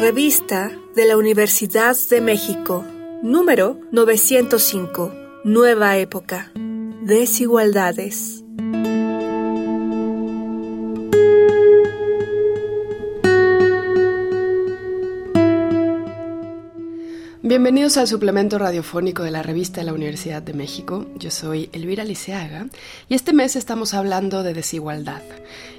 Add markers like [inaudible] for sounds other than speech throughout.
Revista de la Universidad de México, número 905, Nueva Época. Desigualdades. Bienvenidos al suplemento radiofónico de la revista de la Universidad de México. Yo soy Elvira Liceaga y este mes estamos hablando de desigualdad.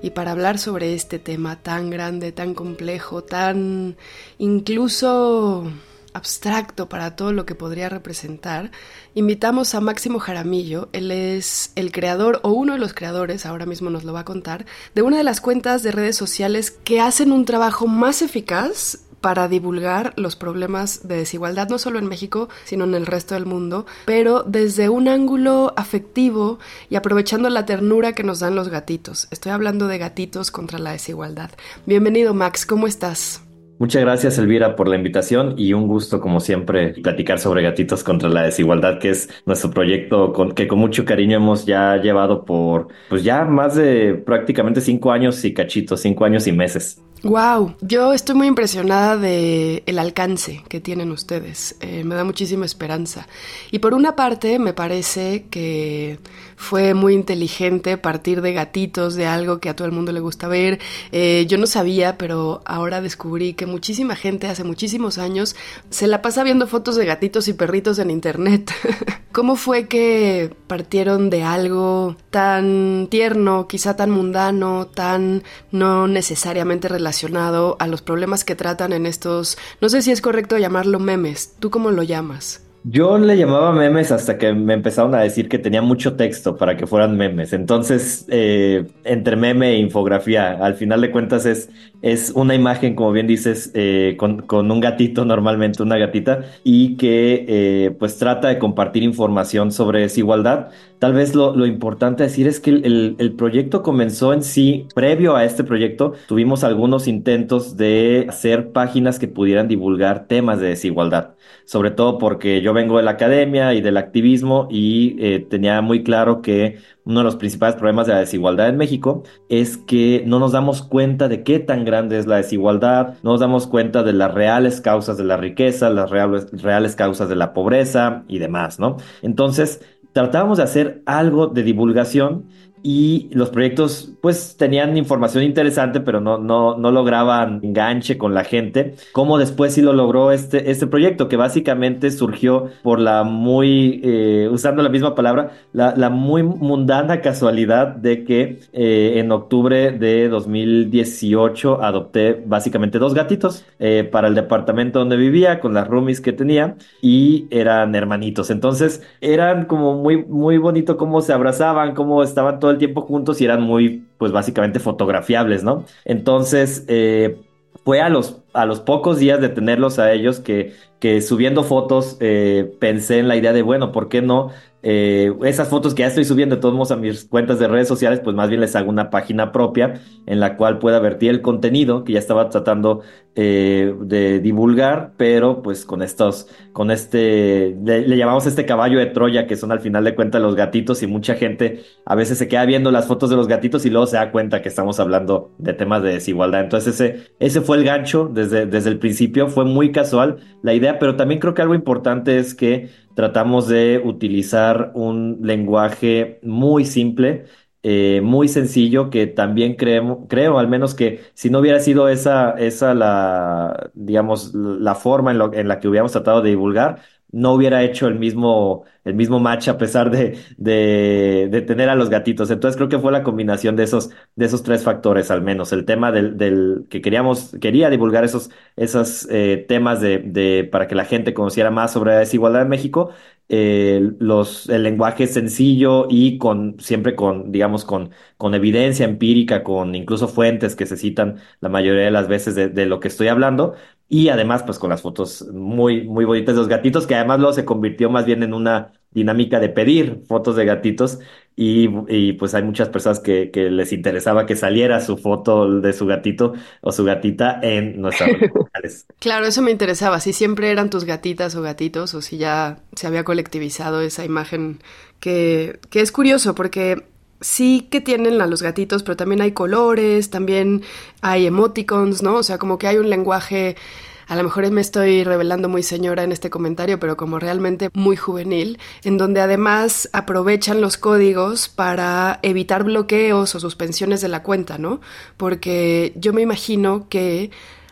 Y para hablar sobre este tema tan grande, tan complejo, tan incluso abstracto para todo lo que podría representar, invitamos a Máximo Jaramillo. Él es el creador o uno de los creadores, ahora mismo nos lo va a contar, de una de las cuentas de redes sociales que hacen un trabajo más eficaz para divulgar los problemas de desigualdad, no solo en México, sino en el resto del mundo, pero desde un ángulo afectivo y aprovechando la ternura que nos dan los gatitos. Estoy hablando de gatitos contra la desigualdad. Bienvenido Max, ¿cómo estás? Muchas gracias, Elvira, por la invitación y un gusto, como siempre, platicar sobre Gatitos contra la Desigualdad, que es nuestro proyecto que con mucho cariño hemos ya llevado por, pues ya más de prácticamente cinco años y cachitos, cinco años y meses. Wow, yo estoy muy impresionada de el alcance que tienen ustedes. Eh, me da muchísima esperanza. Y por una parte, me parece que fue muy inteligente partir de gatitos, de algo que a todo el mundo le gusta ver. Eh, yo no sabía, pero ahora descubrí que muchísima gente hace muchísimos años se la pasa viendo fotos de gatitos y perritos en internet. [laughs] ¿Cómo fue que partieron de algo tan tierno, quizá tan mundano, tan no necesariamente relacionado? a los problemas que tratan en estos, no sé si es correcto llamarlo memes, ¿tú cómo lo llamas? Yo le llamaba memes hasta que me empezaron a decir que tenía mucho texto para que fueran memes. Entonces, eh, entre meme e infografía, al final de cuentas es, es una imagen, como bien dices, eh, con, con, un gatito, normalmente una gatita, y que eh, pues trata de compartir información sobre desigualdad. Tal vez lo, lo importante decir es que el, el, proyecto comenzó en sí, previo a este proyecto, tuvimos algunos intentos de hacer páginas que pudieran divulgar temas de desigualdad, sobre todo porque yo vengo de la academia y del activismo y eh, tenía muy claro que uno de los principales problemas de la desigualdad en México es que no nos damos cuenta de qué tan grande es la desigualdad, no nos damos cuenta de las reales causas de la riqueza, las reales, reales causas de la pobreza y demás, ¿no? Entonces, tratábamos de hacer algo de divulgación y los proyectos pues tenían información interesante pero no, no, no lograban enganche con la gente. Como después sí lo logró este, este proyecto que básicamente surgió por la muy eh, usando la misma palabra la, la, muy mundana casualidad de que eh, en octubre de 2018 adopté básicamente dos gatitos eh, para el departamento donde vivía con las roomies que tenía y eran hermanitos. Entonces eran como muy muy bonito cómo se abrazaban cómo estaban todos el tiempo juntos y eran muy, pues básicamente fotografiables, ¿no? Entonces, eh, fue a los, a los pocos días de tenerlos a ellos que, que subiendo fotos eh, pensé en la idea de, bueno, ¿por qué no eh, esas fotos que ya estoy subiendo de todos modos a mis cuentas de redes sociales, pues más bien les hago una página propia en la cual pueda vertir el contenido que ya estaba tratando eh, de divulgar, pero pues con estos, con este, le, llamamos este caballo de Troya, que son al final de cuentas los gatitos y mucha gente a veces se queda viendo las fotos de los gatitos y luego se da cuenta que estamos hablando de temas de desigualdad. Entonces ese, ese fue el gancho desde, desde el principio, fue muy casual la idea, pero también creo que algo importante es que tratamos de utilizar un lenguaje muy simple, eh, muy sencillo, que también creo, creo al menos que si no hubiera sido esa, esa la, digamos, la forma en la que hubiéramos tratado de divulgar, no hubiera hecho el mismo, el mismo match a pesar de, de, de, tener a los gatitos. Entonces creo que fue la combinación de esos, de esos tres factores al menos. El tema del, del que queríamos, quería divulgar esos, esos eh, temas de, de, para que la gente conociera más sobre la desigualdad en México, eh, los, el lenguaje sencillo y con, siempre con, digamos, con, con evidencia empírica, con incluso fuentes que se citan la mayoría de las veces de, de lo que estoy hablando, y además, pues con las fotos muy, muy bonitas de los gatitos, que además luego se convirtió más bien en una dinámica de pedir fotos de gatitos. Y, y pues hay muchas personas que, que, les interesaba que saliera su foto de su gatito o su gatita en nuestras redes [laughs] sociales. Claro, eso me interesaba. Si siempre eran tus gatitas o gatitos, o si ya se había colectivizado esa imagen que, que es curioso porque sí que tienen a los gatitos, pero también hay colores, también hay emoticons, ¿no? O sea, como que hay un lenguaje a lo mejor me estoy revelando muy señora en este comentario, pero como realmente muy juvenil, en donde además aprovechan los códigos para evitar bloqueos o suspensiones de la cuenta, ¿no? Porque yo me imagino que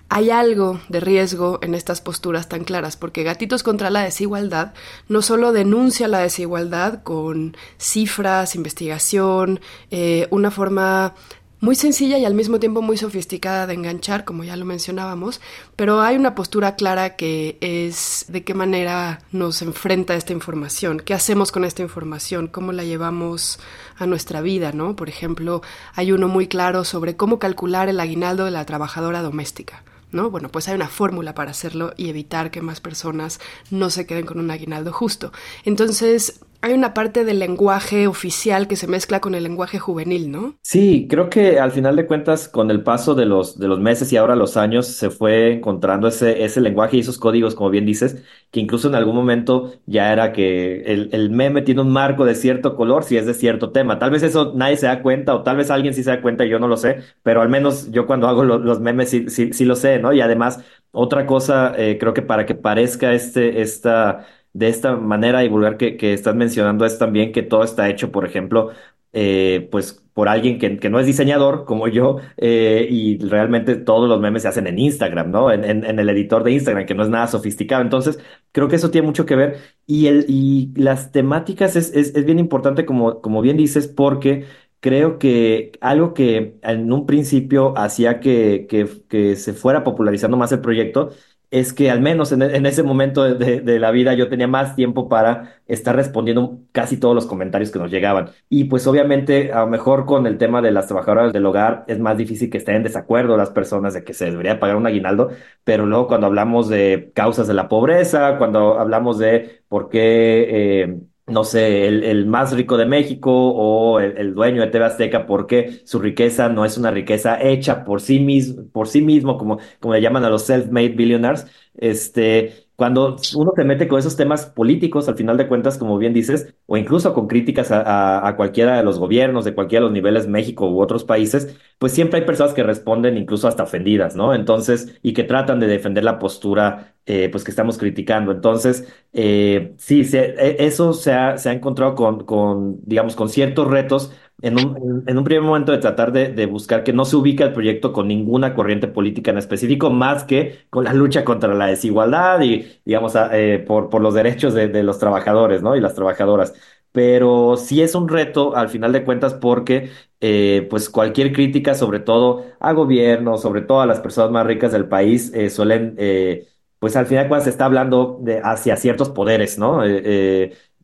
hay algo de riesgo en estas posturas tan claras, porque Gatitos contra la Desigualdad no solo denuncia la desigualdad con cifras, investigación, eh, una forma muy sencilla y al mismo tiempo muy sofisticada de enganchar, como ya lo mencionábamos, pero hay una postura clara que es de qué manera nos enfrenta esta información, qué hacemos con esta información, cómo la llevamos a nuestra vida, ¿no? Por ejemplo, hay uno muy claro sobre cómo calcular el aguinaldo de la trabajadora doméstica. ¿no? Bueno, pues hay una fórmula para hacerlo y evitar que más personas no se queden con un aguinaldo justo. Entonces, hay una parte del lenguaje oficial que se mezcla con el lenguaje juvenil, ¿no? Sí, creo que al final de cuentas, con el paso de los, de los meses y ahora los años, se fue encontrando ese, ese lenguaje y esos códigos, como bien dices, que incluso en algún momento ya era que el, el meme tiene un marco de cierto color si es de cierto tema. Tal vez eso nadie se da cuenta, o tal vez alguien sí se da cuenta y yo no lo sé, pero al menos yo cuando hago los memes sí, sí, sí, lo sé, ¿no? Y además, otra cosa, eh, creo que para que parezca este, esta de esta manera divulgar que, que estás mencionando es también que todo está hecho, por ejemplo, eh, pues por alguien que, que, no es diseñador como yo eh, y realmente todos los memes se hacen en Instagram, ¿no? En, en, en, el editor de Instagram, que no es nada sofisticado. Entonces, creo que eso tiene mucho que ver y, el, y las temáticas es, es, es bien importante, como, como bien dices, porque creo que algo que en un principio hacía que, que, que se fuera popularizando más el proyecto es que al menos en, en ese momento de, de, la vida yo tenía más tiempo para estar respondiendo casi todos los comentarios que nos llegaban. Y pues obviamente a lo mejor con el tema de las trabajadoras del hogar es más difícil que estén en desacuerdo las personas de que se debería pagar un aguinaldo, pero luego cuando hablamos de causas de la pobreza, cuando hablamos de por qué... Eh, no sé, el, el, más rico de México o el, el, dueño de TV Azteca, porque su riqueza no es una riqueza hecha por sí mismo, por sí mismo, como, como le llaman a los self-made billionaires, este, cuando uno se mete con esos temas políticos, al final de cuentas, como bien dices, o incluso con críticas a, cualquiera de los gobiernos, de cualquiera de los niveles, México u otros países, pues siempre hay personas que responden incluso hasta ofendidas, ¿no? Entonces, y que tratan de defender la postura, eh, pues que estamos criticando. Entonces, eh, sí, se, e, eso se ha, encontrado con, con, digamos, con ciertos retos en un, en un primer momento de tratar de, de, buscar que no se ubica el proyecto con ninguna corriente política en específico, más que con la lucha contra la desigualdad y, digamos, eh, por, por los derechos de, los trabajadores, ¿no? Y las trabajadoras. Pero sí es un reto, al final de cuentas, porque eh, pues cualquier crítica, sobre todo a gobierno, sobre todo a las personas más ricas del país, eh, suelen, eh, pues al final cuando se está hablando de, hacia ciertos poderes, ¿no?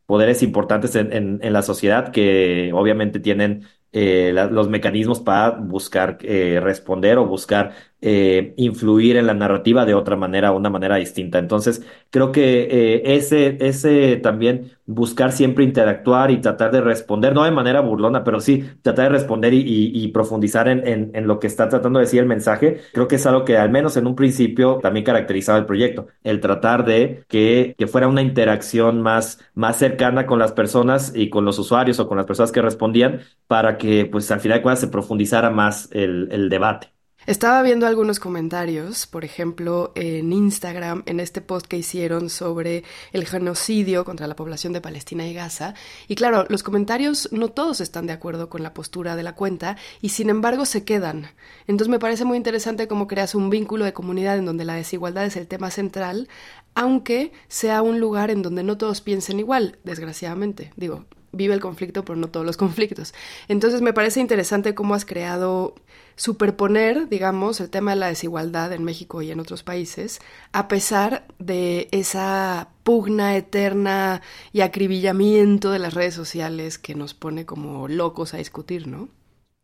Poderes importantes en, en, en, la sociedad que obviamente tienen eh, los mecanismos para buscar eh, responder o buscar eh, influir en la narrativa de otra manera, una manera distinta. Entonces, creo que eh, ese, ese también buscar siempre interactuar y tratar de responder, no de manera burlona, pero sí tratar de responder y, profundizar en, en, lo que está tratando de decir el mensaje, creo que es algo que al menos en un principio también caracterizaba el proyecto, el tratar de que, que fuera una interacción más, más cercana con las personas y con los usuarios o con las personas que respondían para que pues al final de cuentas se profundizara más el debate. Estaba viendo algunos comentarios, por ejemplo, en Instagram, en este post que hicieron sobre el genocidio contra la población de Palestina y Gaza. Y claro, los comentarios no todos están de acuerdo con la postura de la cuenta y sin embargo se quedan. Entonces me parece muy interesante cómo creas un vínculo de comunidad en donde la desigualdad es el tema central, aunque sea un lugar en donde no todos piensen igual, desgraciadamente. Digo, vive el conflicto, pero no todos los [laughs] conflictos. Entonces me parece interesante cómo has creado superponer, digamos, el tema de la desigualdad en México y en otros países, a pesar de esa pugna eterna y acribillamiento de las redes sociales que nos pone como locos a discutir, ¿no?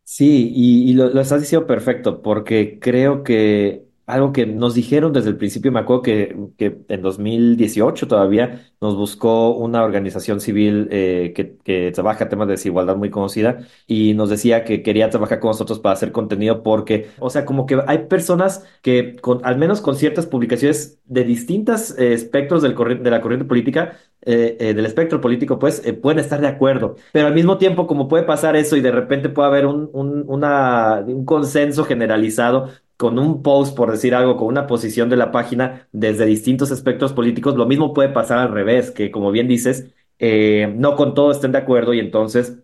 Sí, y, lo, lo estás diciendo perfecto, porque creo que algo que nos dijeron desde el principio, me acuerdo que, que en 2018 todavía nos buscó una organización civil eh, que, que, trabaja temas de desigualdad muy conocida y nos decía que quería trabajar con nosotros para hacer contenido porque, o sea, como que hay personas que con, al menos con ciertas publicaciones de distintos eh, espectros del de la corriente política, eh, del espectro político, pues pueden estar de acuerdo, pero al mismo tiempo, como puede pasar eso y de repente puede haber un, un consenso generalizado con un post, por decir algo, con una posición de la página desde distintos espectros políticos, lo mismo puede pasar al revés, que como bien dices, eh, no con todo estén de acuerdo y entonces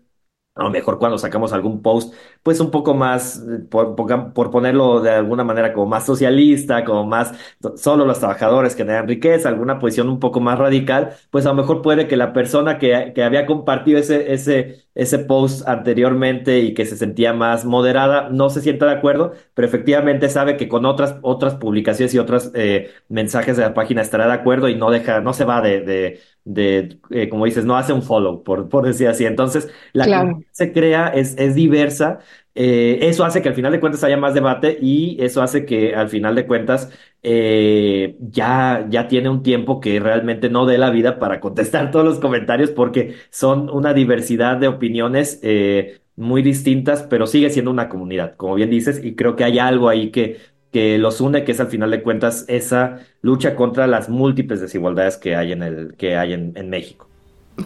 a lo mejor cuando sacamos algún post, pues un poco más, por, por, ponerlo de alguna manera como más socialista, como más solo los trabajadores que generan riqueza, alguna posición un poco más radical, pues a lo mejor puede que la persona que, que había compartido ese, ese, ese post anteriormente y que se sentía más moderada, no se sienta de acuerdo, pero efectivamente sabe que con otras, otras publicaciones y otros eh, mensajes de la página estará de acuerdo y no deja, no se va de, de, de eh, como dices, no hace un follow, por, por decir así. Entonces, la que se crea es, es diversa. Eh, eso hace que al final de cuentas haya más debate y eso hace que al final de cuentas eh, ya, ya tiene un tiempo que realmente no dé la vida para [laughs] contestar todos los comentarios porque son una diversidad de opiniones eh, muy distintas, pero sigue siendo una comunidad, como bien dices, y creo que hay algo ahí que, que los une, que es al final de cuentas esa lucha contra las múltiples desigualdades que hay en, el, que hay en, en México.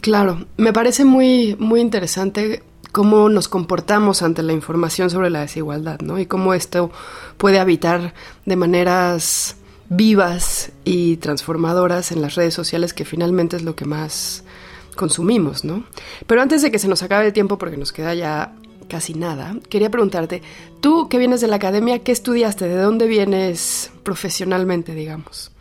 Claro, me parece muy, muy interesante cómo nos comportamos ante la información sobre la desigualdad, ¿no? Y cómo esto puede habitar de maneras vivas y transformadoras en las redes sociales, que finalmente es lo que más consumimos, ¿no? Pero antes de que se nos acabe el tiempo, porque nos queda ya casi nada, quería preguntarte, tú que vienes de la academia, ¿qué estudiaste? ¿De dónde vienes profesionalmente, digamos?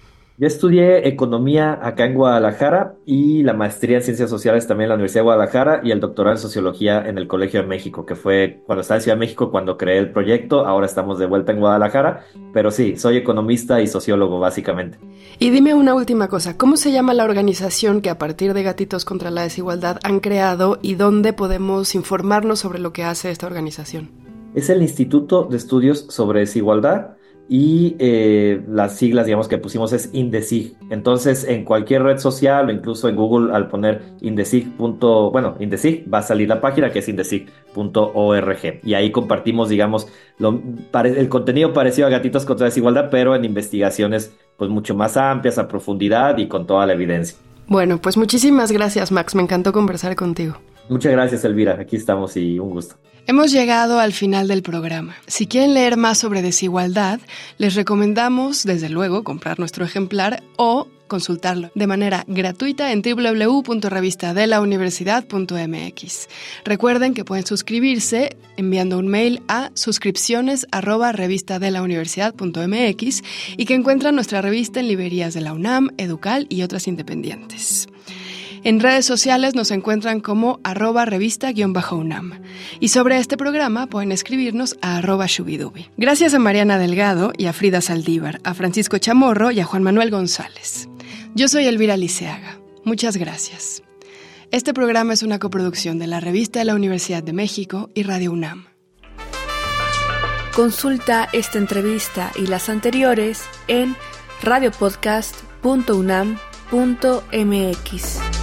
Yo estudié economía acá en Guadalajara y la maestría en ciencias sociales también en la Universidad de Guadalajara y el doctorado en sociología en el Colegio de México, que fue cuando estaba en Ciudad de México cuando creé el proyecto. Ahora estamos de vuelta en Guadalajara, pero sí, soy economista y sociólogo básicamente. Y dime una última cosa, ¿cómo se llama la organización que a partir de Gatitos contra la Desigualdad han creado y dónde podemos informarnos sobre lo que hace esta organización? Es el Instituto de Estudios sobre Desigualdad y eh, las siglas, digamos, que pusimos es Indesig. Entonces, en cualquier red social o incluso en Google, al poner indesig. bueno, Indesig, va a salir la página que es indesig.org. Y ahí compartimos, digamos, lo, el contenido parecido a Gatitos contra la Desigualdad, pero en investigaciones pues mucho más amplias, a profundidad y con toda la evidencia. Bueno, pues muchísimas gracias, Max. Me encantó conversar contigo. Muchas gracias, Elvira. Aquí estamos y un gusto. Hemos llegado al final del programa. Si quieren leer más sobre desigualdad, les recomendamos, desde luego, comprar nuestro ejemplar o consultarlo de manera gratuita en www.revistadelauniversidad.mx. Recuerden que pueden suscribirse enviando un mail a suscripciones y que encuentran nuestra revista en librerías de la UNAM, Educal y otras independientes. En redes sociales nos encuentran como arroba revista-unam. Y sobre este programa pueden escribirnos a arroba shubidubi. Gracias a Mariana Delgado y a Frida Saldívar, a Francisco Chamorro y a Juan Manuel González. Yo soy Elvira Liceaga. Muchas gracias. Este programa es una coproducción de la Revista de la Universidad de México y Radio UNAM. Consulta esta entrevista y las anteriores en radiopodcast.unam.mx.